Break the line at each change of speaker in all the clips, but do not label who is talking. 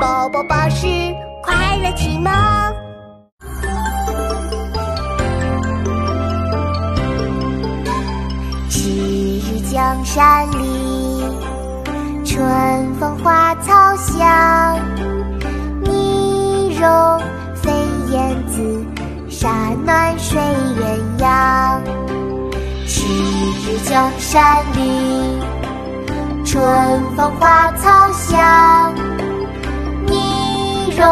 宝宝巴士快乐启蒙。赤日江山丽，春风花草香。泥融飞燕子，沙暖睡鸳鸯。赤日江山丽，春风花草香。融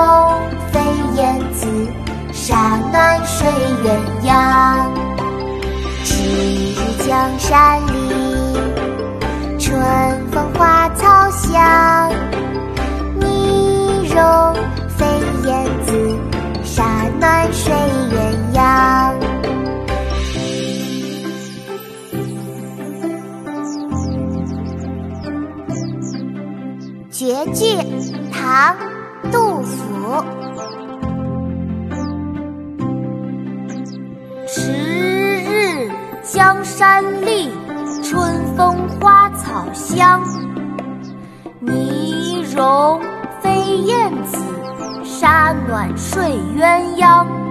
飞燕子，沙暖睡鸳鸯。赤日江山丽，春风花草香。泥融飞燕子，沙暖睡鸳鸯。绝句，唐。佛：
迟日江山丽，春风花草香。泥融飞燕子，沙暖睡鸳鸯。